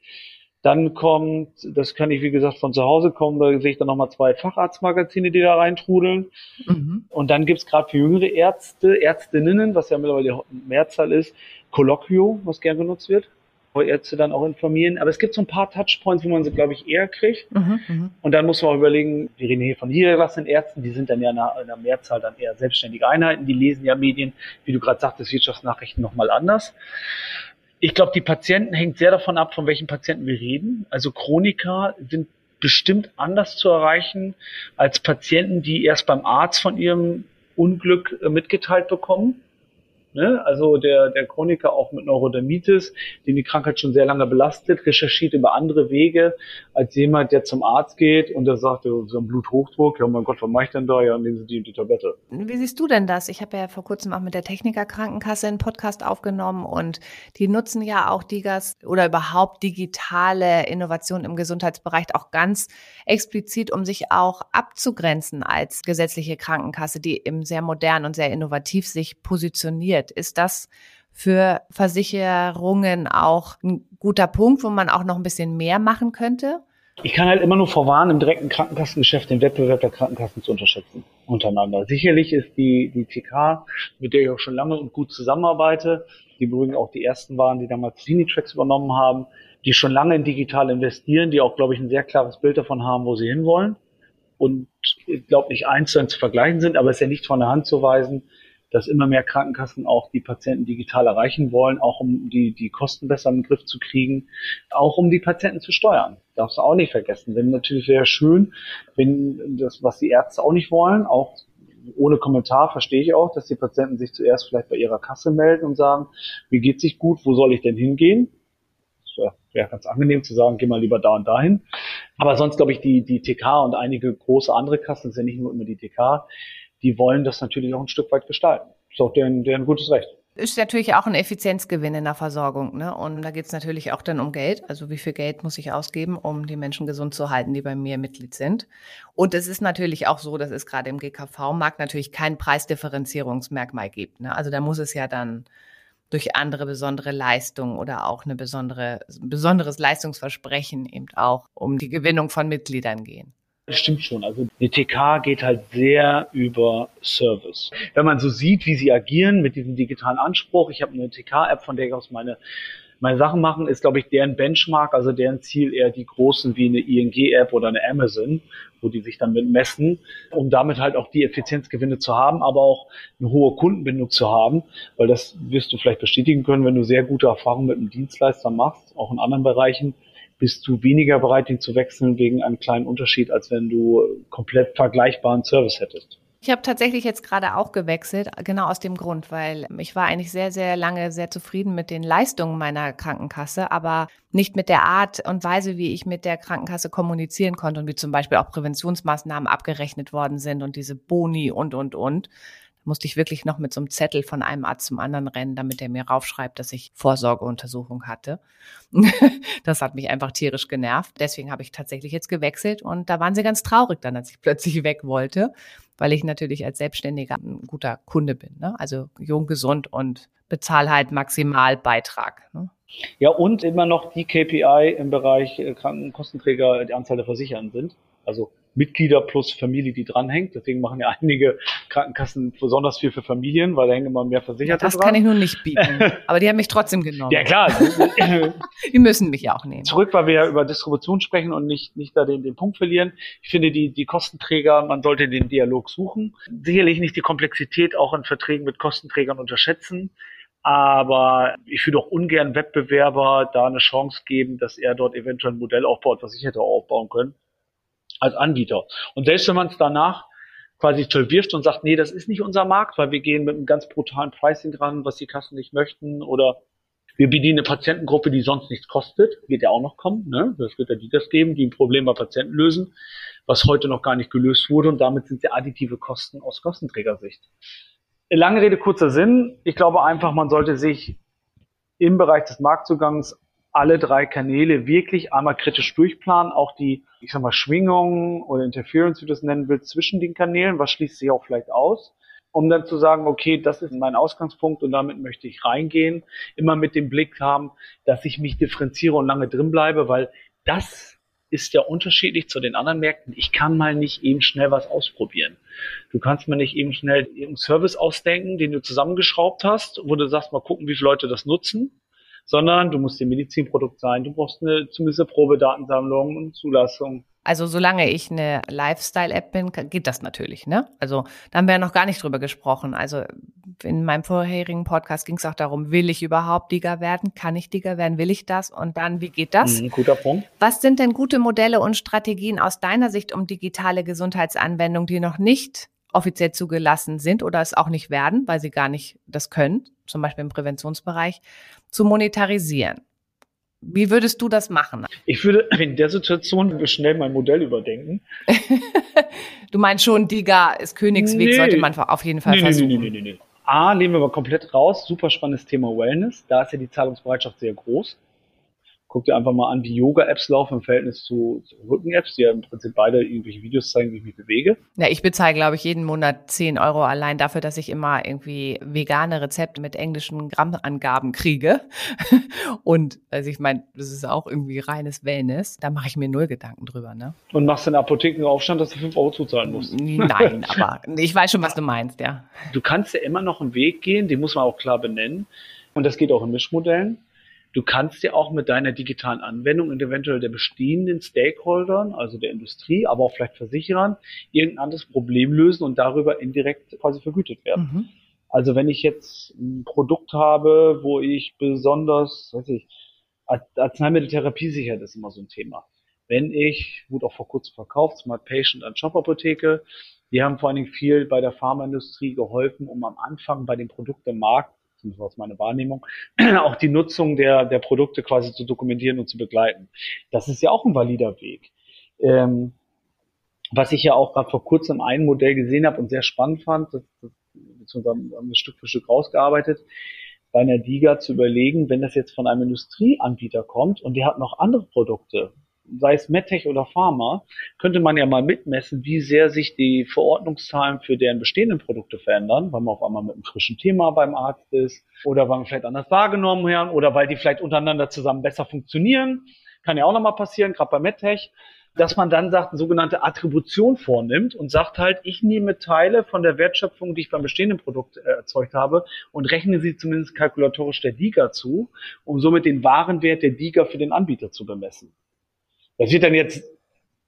Dann kommt, das kann ich wie gesagt von zu Hause kommen, da sehe ich dann nochmal zwei Facharztmagazine, die da reintrudeln. Mhm. Und dann gibt's gerade für jüngere Ärzte, Ärztinnen, was ja mittlerweile die Mehrzahl ist, Colloquio, was gern genutzt wird, Ärzte dann auch informieren. Aber es gibt so ein paar Touchpoints, wo man sie, glaube ich, eher kriegt. Mhm, mh. Und dann muss man auch überlegen, wir reden hier von niedergelassenen Ärzten, die sind dann ja in einer Mehrzahl dann eher selbstständige Einheiten, die lesen ja Medien, wie du gerade sagtest, Wirtschaftsnachrichten nochmal anders. Ich glaube, die Patienten hängt sehr davon ab, von welchen Patienten wir reden. Also Chroniker sind bestimmt anders zu erreichen als Patienten, die erst beim Arzt von ihrem Unglück äh, mitgeteilt bekommen. Ne? Also der, der Chroniker auch mit Neurodermitis, den die Krankheit schon sehr lange belastet, recherchiert über andere Wege als jemand, der zum Arzt geht und der sagt, so ein Bluthochdruck, ja mein Gott, was mache ich denn da? Ja, nehmen Sie die, die Tablette. Wie siehst du denn das? Ich habe ja vor kurzem auch mit der Techniker Krankenkasse einen Podcast aufgenommen und die nutzen ja auch Digas oder überhaupt digitale Innovationen im Gesundheitsbereich auch ganz explizit, um sich auch abzugrenzen als gesetzliche Krankenkasse, die eben sehr modern und sehr innovativ sich positioniert passiert. Ist das für Versicherungen auch ein guter Punkt, wo man auch noch ein bisschen mehr machen könnte? Ich kann halt immer nur vorwarnen, im direkten Krankenkassengeschäft den Wettbewerb der Krankenkassen zu unterschätzen untereinander. Sicherlich ist die, die TK, mit der ich auch schon lange und gut zusammenarbeite, die übrigens auch die ersten waren, die damals Clinitracks übernommen haben, die schon lange in digital investieren, die auch, glaube ich, ein sehr klares Bild davon haben, wo sie hinwollen. Und ich glaube nicht eins zu zu vergleichen sind, aber es ist ja nicht von der Hand zu weisen, dass immer mehr Krankenkassen auch die Patienten digital erreichen wollen, auch um die, die Kosten besser im Griff zu kriegen, auch um die Patienten zu steuern. Darfst du auch nicht vergessen. Denn natürlich wäre schön, wenn das, was die Ärzte auch nicht wollen, auch ohne Kommentar verstehe ich auch, dass die Patienten sich zuerst vielleicht bei ihrer Kasse melden und sagen, mir geht sich gut, wo soll ich denn hingehen? Wäre wär ganz angenehm zu sagen, geh mal lieber da und dahin. Aber sonst glaube ich, die, die TK und einige große andere Kassen, das ist ja nicht nur immer die TK, die wollen das natürlich auch ein Stück weit gestalten. Ist auch deren, deren gutes Recht ist natürlich auch ein Effizienzgewinn in der Versorgung. Ne? Und da geht es natürlich auch dann um Geld. Also wie viel Geld muss ich ausgeben, um die Menschen gesund zu halten, die bei mir Mitglied sind. Und es ist natürlich auch so, dass es gerade im GKV-Markt natürlich kein Preisdifferenzierungsmerkmal gibt. Ne? Also da muss es ja dann durch andere besondere Leistungen oder auch eine besondere, besonderes Leistungsversprechen eben auch um die Gewinnung von Mitgliedern gehen. Stimmt schon. Also die TK geht halt sehr über Service. Wenn man so sieht, wie sie agieren mit diesem digitalen Anspruch, ich habe eine TK-App, von der ich aus meine meine Sachen machen, ist, glaube ich, deren Benchmark, also deren Ziel eher die großen wie eine ING-App oder eine Amazon, wo die sich dann mit messen, um damit halt auch die Effizienzgewinne zu haben, aber auch eine hohe Kundenbindung zu haben, weil das wirst du vielleicht bestätigen können, wenn du sehr gute Erfahrungen mit einem Dienstleister machst, auch in anderen Bereichen, bist du weniger bereit, ihn zu wechseln wegen einem kleinen Unterschied, als wenn du komplett vergleichbaren Service hättest. Ich habe tatsächlich jetzt gerade auch gewechselt, genau aus dem Grund, weil ich war eigentlich sehr, sehr lange sehr zufrieden mit den Leistungen meiner Krankenkasse, aber nicht mit der Art und Weise, wie ich mit der Krankenkasse kommunizieren konnte und wie zum Beispiel auch Präventionsmaßnahmen abgerechnet worden sind und diese Boni und, und, und musste ich wirklich noch mit so einem Zettel von einem Arzt zum anderen rennen, damit er mir raufschreibt, dass ich Vorsorgeuntersuchung hatte. das hat mich einfach tierisch genervt. Deswegen habe ich tatsächlich jetzt gewechselt und da waren sie ganz traurig dann, als ich plötzlich weg wollte, weil ich natürlich als Selbstständiger ein guter Kunde bin. Ne? Also jung, gesund und bezahl halt maximal Beitrag. Ne? Ja, und immer noch die KPI im Bereich äh, Krankenkostenträger, die Anzahl der Versicherten sind. Also Mitglieder plus Familie, die dranhängt. Deswegen machen ja einige Krankenkassen besonders viel für Familien, weil da hängen immer mehr Versicherte ja, das dran. kann ich nun nicht bieten. Aber die haben mich trotzdem genommen. Ja, klar. die müssen mich ja auch nehmen. Zurück, weil wir ja über Distribution sprechen und nicht, nicht da den, den Punkt verlieren. Ich finde, die, die Kostenträger, man sollte den Dialog suchen. Sicherlich nicht die Komplexität auch in Verträgen mit Kostenträgern unterschätzen. Aber ich würde auch ungern Wettbewerber da eine Chance geben, dass er dort eventuell ein Modell aufbaut, was ich hätte auch aufbauen können als Anbieter. Und selbst wenn man es danach quasi verwirft und sagt, nee, das ist nicht unser Markt, weil wir gehen mit einem ganz brutalen Pricing dran, was die Kassen nicht möchten, oder wir bedienen eine Patientengruppe, die sonst nichts kostet, wird ja auch noch kommen, ne? Das wird ja die das geben, die ein Problem bei Patienten lösen, was heute noch gar nicht gelöst wurde und damit sind ja additive Kosten aus Kostenträgersicht. Lange Rede, kurzer Sinn. Ich glaube einfach, man sollte sich im Bereich des Marktzugangs alle drei Kanäle wirklich einmal kritisch durchplanen, auch die, ich sag mal, Schwingungen oder Interference, wie du es nennen willst, zwischen den Kanälen, was schließt sich auch vielleicht aus, um dann zu sagen, okay, das ist mein Ausgangspunkt und damit möchte ich reingehen, immer mit dem Blick haben, dass ich mich differenziere und lange drin bleibe, weil das ist ja unterschiedlich zu den anderen Märkten. Ich kann mal nicht eben schnell was ausprobieren. Du kannst mir nicht eben schnell irgendeinen Service ausdenken, den du zusammengeschraubt hast, wo du sagst, mal gucken, wie viele Leute das nutzen, sondern du musst ein Medizinprodukt sein, du brauchst eine, zumindest eine Probedatensammlung und Zulassung. Also solange ich eine Lifestyle-App bin, geht das natürlich, ne? Also da haben wir ja noch gar nicht drüber gesprochen. Also in meinem vorherigen Podcast ging es auch darum, will ich überhaupt Digger werden? Kann ich Digger werden? Will ich das? Und dann, wie geht das? Mhm, guter Punkt. Was sind denn gute Modelle und Strategien aus deiner Sicht, um digitale Gesundheitsanwendungen, die noch nicht offiziell zugelassen sind oder es auch nicht werden, weil sie gar nicht das können, zum Beispiel im Präventionsbereich, zu monetarisieren? Wie würdest du das machen? Ich würde in der Situation schnell mein Modell überdenken. du meinst schon, Diga ist Königsweg, nee. sollte man auf jeden Fall nee, versuchen. Nee, nee, nee, nee, nee. A, nehmen wir mal komplett raus. Super spannendes Thema Wellness. Da ist ja die Zahlungsbereitschaft sehr groß. Guck dir einfach mal an, wie Yoga-Apps laufen im Verhältnis zu, zu Rücken-Apps, die ja im Prinzip beide irgendwelche Videos zeigen, wie ich mich bewege. Ja, ich bezahle, glaube ich, jeden Monat 10 Euro allein dafür, dass ich immer irgendwie vegane Rezepte mit englischen Grammangaben kriege. Und also ich meine, das ist auch irgendwie reines Wellness. Da mache ich mir null Gedanken drüber, ne? Und machst du in der Apotheke einen Aufstand, dass du 5 Euro zuzahlen musst. Nein, aber ich weiß schon, was du meinst, ja. Du kannst ja immer noch einen Weg gehen, den muss man auch klar benennen. Und das geht auch in Mischmodellen Du kannst ja auch mit deiner digitalen Anwendung und eventuell der bestehenden Stakeholdern, also der Industrie, aber auch vielleicht Versicherern, irgendein anderes Problem lösen und darüber indirekt quasi vergütet werden. Mhm. Also wenn ich jetzt ein Produkt habe, wo ich besonders, weiß ich, Arzneimitteltherapie sichert ist immer so ein Thema. Wenn ich, wurde auch vor kurzem verkauft, Smart Patient an Shop Apotheke, die haben vor allen Dingen viel bei der Pharmaindustrie geholfen, um am Anfang bei dem Produkt im Markt zumindest aus meiner Wahrnehmung, auch die Nutzung der, der Produkte quasi zu dokumentieren und zu begleiten. Das ist ja auch ein valider Weg. Ähm, was ich ja auch gerade vor kurzem ein Modell gesehen habe und sehr spannend fand, das, das, beziehungsweise haben wir Stück für Stück rausgearbeitet, bei einer Diga zu überlegen, wenn das jetzt von einem Industrieanbieter kommt und der hat noch andere Produkte, sei es MedTech oder Pharma, könnte man ja mal mitmessen, wie sehr sich die Verordnungszahlen für deren bestehenden Produkte verändern, weil man auf einmal mit einem frischen Thema beim Arzt ist oder weil man vielleicht anders wahrgenommen werden oder weil die vielleicht untereinander zusammen besser funktionieren. Kann ja auch nochmal passieren, gerade bei MedTech dass man dann sagt, eine sogenannte Attribution vornimmt und sagt halt, ich nehme Teile von der Wertschöpfung, die ich beim bestehenden Produkt äh, erzeugt habe und rechne sie zumindest kalkulatorisch der DIGA zu, um somit den Warenwert der DIGA für den Anbieter zu bemessen. Das wird dann jetzt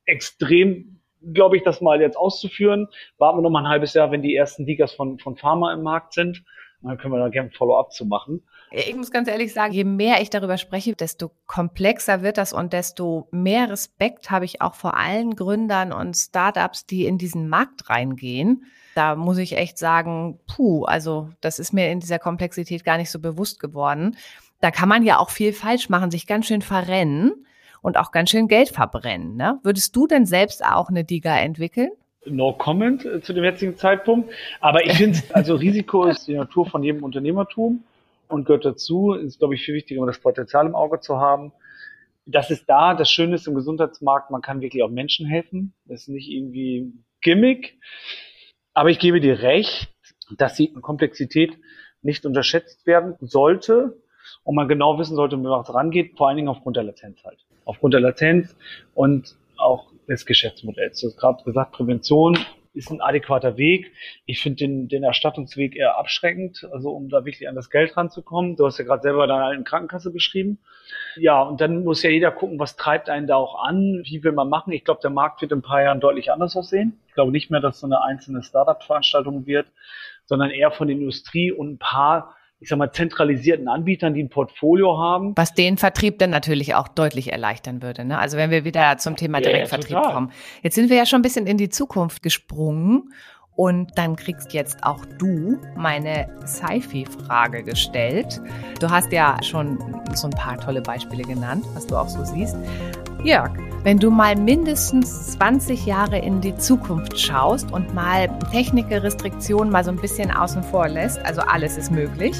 extrem, glaube ich, das mal jetzt auszuführen. Warten wir noch mal ein halbes Jahr, wenn die ersten Digas von, von Pharma im Markt sind. Dann können wir da gerne Follow-up zu machen. Ich muss ganz ehrlich sagen, je mehr ich darüber spreche, desto komplexer wird das und desto mehr Respekt habe ich auch vor allen Gründern und Startups, die in diesen Markt reingehen. Da muss ich echt sagen, puh, also das ist mir in dieser Komplexität gar nicht so bewusst geworden. Da kann man ja auch viel falsch machen, sich ganz schön verrennen und auch ganz schön Geld verbrennen. Ne? Würdest du denn selbst auch eine Diga entwickeln? No comment äh, zu dem jetzigen Zeitpunkt. Aber ich finde, also Risiko ist die Natur von jedem Unternehmertum und gehört dazu. Ist, glaube ich, viel wichtiger, das Potenzial im Auge zu haben. Das ist da. Das Schöne ist im Gesundheitsmarkt, man kann wirklich auch Menschen helfen. Das ist nicht irgendwie Gimmick. Aber ich gebe dir recht, dass die Komplexität nicht unterschätzt werden sollte und man genau wissen sollte, wie man rangeht, vor allen Dingen aufgrund der Latenz halt aufgrund der Latenz und auch des Geschäftsmodells. Du hast gerade gesagt, Prävention ist ein adäquater Weg. Ich finde den, den Erstattungsweg eher abschreckend, also um da wirklich an das Geld ranzukommen. Du hast ja gerade selber deine alten Krankenkasse beschrieben. Ja, und dann muss ja jeder gucken, was treibt einen da auch an, wie will man machen. Ich glaube, der Markt wird in ein paar Jahren deutlich anders aussehen. Ich glaube nicht mehr, dass so eine einzelne Startup-Veranstaltung wird, sondern eher von der Industrie und ein paar ich sag mal, zentralisierten Anbietern, die ein Portfolio haben. Was den Vertrieb dann natürlich auch deutlich erleichtern würde. Ne? Also wenn wir wieder zum Thema Direktvertrieb ja, kommen. Jetzt sind wir ja schon ein bisschen in die Zukunft gesprungen. Und dann kriegst jetzt auch du meine Sci-Fi-Frage gestellt. Du hast ja schon so ein paar tolle Beispiele genannt, was du auch so siehst. Jörg, wenn du mal mindestens 20 Jahre in die Zukunft schaust und mal Techniker, Restriktionen mal so ein bisschen außen vor lässt, also alles ist möglich,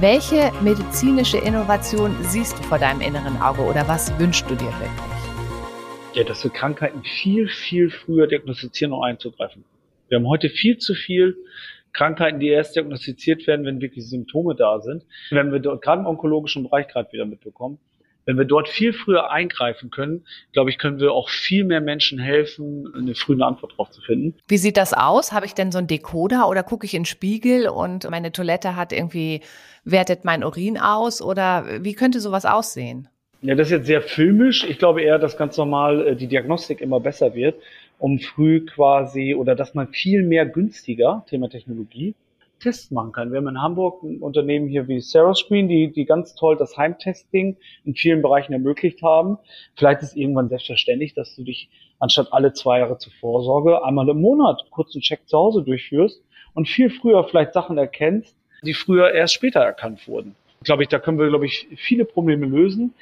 welche medizinische Innovation siehst du vor deinem inneren Auge oder was wünschst du dir wirklich? Ja, dass wir Krankheiten viel, viel früher diagnostizieren und einzugreifen. Wir haben heute viel zu viel Krankheiten, die erst diagnostiziert werden, wenn wirklich Symptome da sind. Wenn wir dort gerade im onkologischen Bereich gerade wieder mitbekommen, Wenn wir dort viel früher eingreifen können, glaube ich, können wir auch viel mehr Menschen helfen, eine frühe Antwort drauf zu finden. Wie sieht das aus? Habe ich denn so einen Decoder oder gucke ich in den Spiegel und meine Toilette hat irgendwie, wertet mein Urin aus oder wie könnte sowas aussehen? Ja, das ist jetzt sehr filmisch. Ich glaube eher, dass ganz normal äh, die Diagnostik immer besser wird, um früh quasi oder dass man viel mehr günstiger, Thema Technologie, Tests machen kann. Wir haben in Hamburg ein Unternehmen hier wie SarahScreen, die, die ganz toll das Heimtesting in vielen Bereichen ermöglicht haben. Vielleicht ist irgendwann selbstverständlich, dass du dich anstatt alle zwei Jahre zur Vorsorge einmal im Monat kurz einen Check zu Hause durchführst und viel früher vielleicht Sachen erkennst, die früher erst später erkannt wurden glaube ich, da können wir, glaube ich, viele Probleme lösen.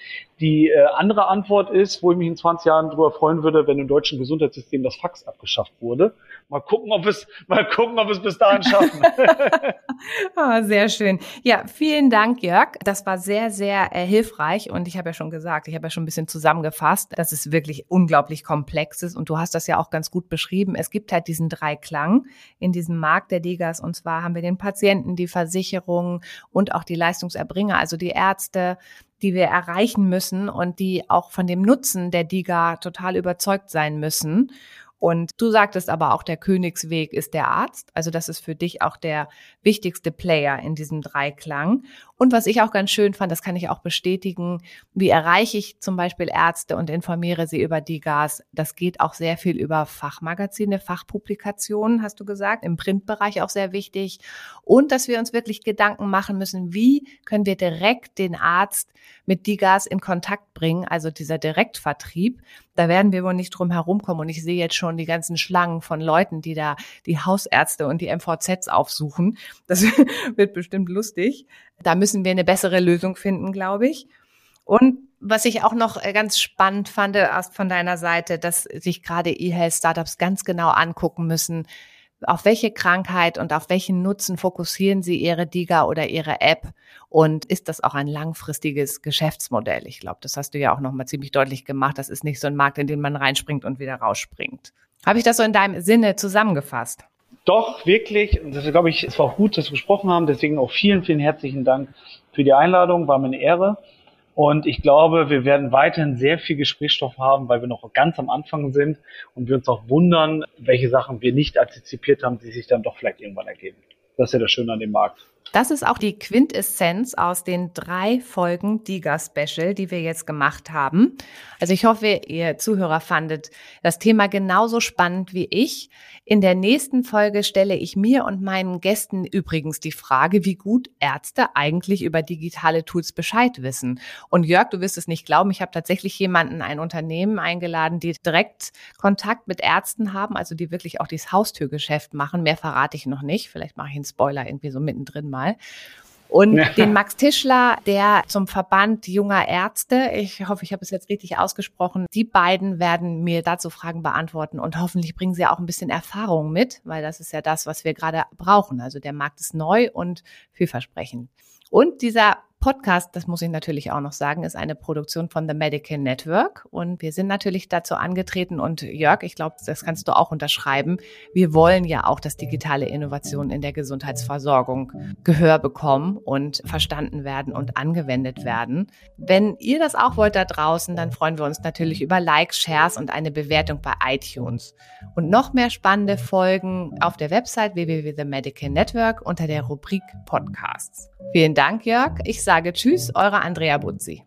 Die äh, andere Antwort ist, wo ich mich in 20 Jahren darüber freuen würde, wenn im deutschen Gesundheitssystem das Fax abgeschafft wurde. Mal gucken, ob es, mal gucken, ob es bis dahin schaffen. oh, sehr schön. Ja, vielen Dank, Jörg. Das war sehr, sehr äh, hilfreich. Und ich habe ja schon gesagt, ich habe ja schon ein bisschen zusammengefasst, dass es wirklich unglaublich komplex ist. Und du hast das ja auch ganz gut beschrieben. Es gibt halt diesen Dreiklang in diesem Markt der Digas. Und zwar haben wir den Patienten, die Versicherung und auch die Leistungserbringer, also die Ärzte, die wir erreichen müssen und die auch von dem Nutzen der DIGA total überzeugt sein müssen. Und du sagtest aber auch, der Königsweg ist der Arzt. Also das ist für dich auch der wichtigste Player in diesem Dreiklang. Und was ich auch ganz schön fand, das kann ich auch bestätigen, wie erreiche ich zum Beispiel Ärzte und informiere sie über die Gas. Das geht auch sehr viel über Fachmagazine, Fachpublikationen, hast du gesagt, im Printbereich auch sehr wichtig. Und dass wir uns wirklich Gedanken machen müssen, wie können wir direkt den Arzt mit Digas in Kontakt bringen, also dieser Direktvertrieb. Da werden wir wohl nicht drum herumkommen. Und ich sehe jetzt schon die ganzen Schlangen von Leuten, die da die Hausärzte und die MVZs aufsuchen. Das wird bestimmt lustig. Da müssen wir eine bessere Lösung finden, glaube ich. Und was ich auch noch äh, ganz spannend fand äh, von deiner Seite, dass sich gerade E-Health-Startups ganz genau angucken müssen, auf welche Krankheit und auf welchen Nutzen fokussieren sie ihre Diga oder ihre App und ist das auch ein langfristiges Geschäftsmodell? Ich glaube, das hast du ja auch noch mal ziemlich deutlich gemacht. Das ist nicht so ein Markt, in den man reinspringt und wieder rausspringt. Habe ich das so in deinem Sinne zusammengefasst? Doch, wirklich. Das glaube ich, es war gut, dass wir gesprochen haben. Deswegen auch vielen, vielen herzlichen Dank für die Einladung. War mir eine Ehre. Und ich glaube, wir werden weiterhin sehr viel Gesprächsstoff haben, weil wir noch ganz am Anfang sind und wir uns auch wundern, welche Sachen wir nicht antizipiert haben, die sich dann doch vielleicht irgendwann ergeben. Das ist ja das Schöne an dem Markt. Das ist auch die Quintessenz aus den drei Folgen Diga Special, die wir jetzt gemacht haben. Also ich hoffe, ihr Zuhörer fandet das Thema genauso spannend wie ich. In der nächsten Folge stelle ich mir und meinen Gästen übrigens die Frage, wie gut Ärzte eigentlich über digitale Tools Bescheid wissen. Und Jörg, du wirst es nicht glauben, ich habe tatsächlich jemanden, ein Unternehmen eingeladen, die direkt Kontakt mit Ärzten haben, also die wirklich auch dieses Haustürgeschäft machen. Mehr verrate ich noch nicht. Vielleicht mache ich einen Spoiler irgendwie so mittendrin mal. Und ja. den Max Tischler, der zum Verband junger Ärzte, ich hoffe, ich habe es jetzt richtig ausgesprochen, die beiden werden mir dazu Fragen beantworten und hoffentlich bringen sie auch ein bisschen Erfahrung mit, weil das ist ja das, was wir gerade brauchen. Also der Markt ist neu und vielversprechend. Und dieser Podcast, das muss ich natürlich auch noch sagen, ist eine Produktion von The Medical Network. Und wir sind natürlich dazu angetreten. Und Jörg, ich glaube, das kannst du auch unterschreiben. Wir wollen ja auch, dass digitale Innovationen in der Gesundheitsversorgung Gehör bekommen und verstanden werden und angewendet werden. Wenn ihr das auch wollt da draußen, dann freuen wir uns natürlich über Likes, Shares und eine Bewertung bei iTunes. Und noch mehr spannende Folgen auf der Website www.themedical Network unter der Rubrik Podcasts. Vielen Dank, Jörg. Ich sage Tschüss, eure Andrea Butzi.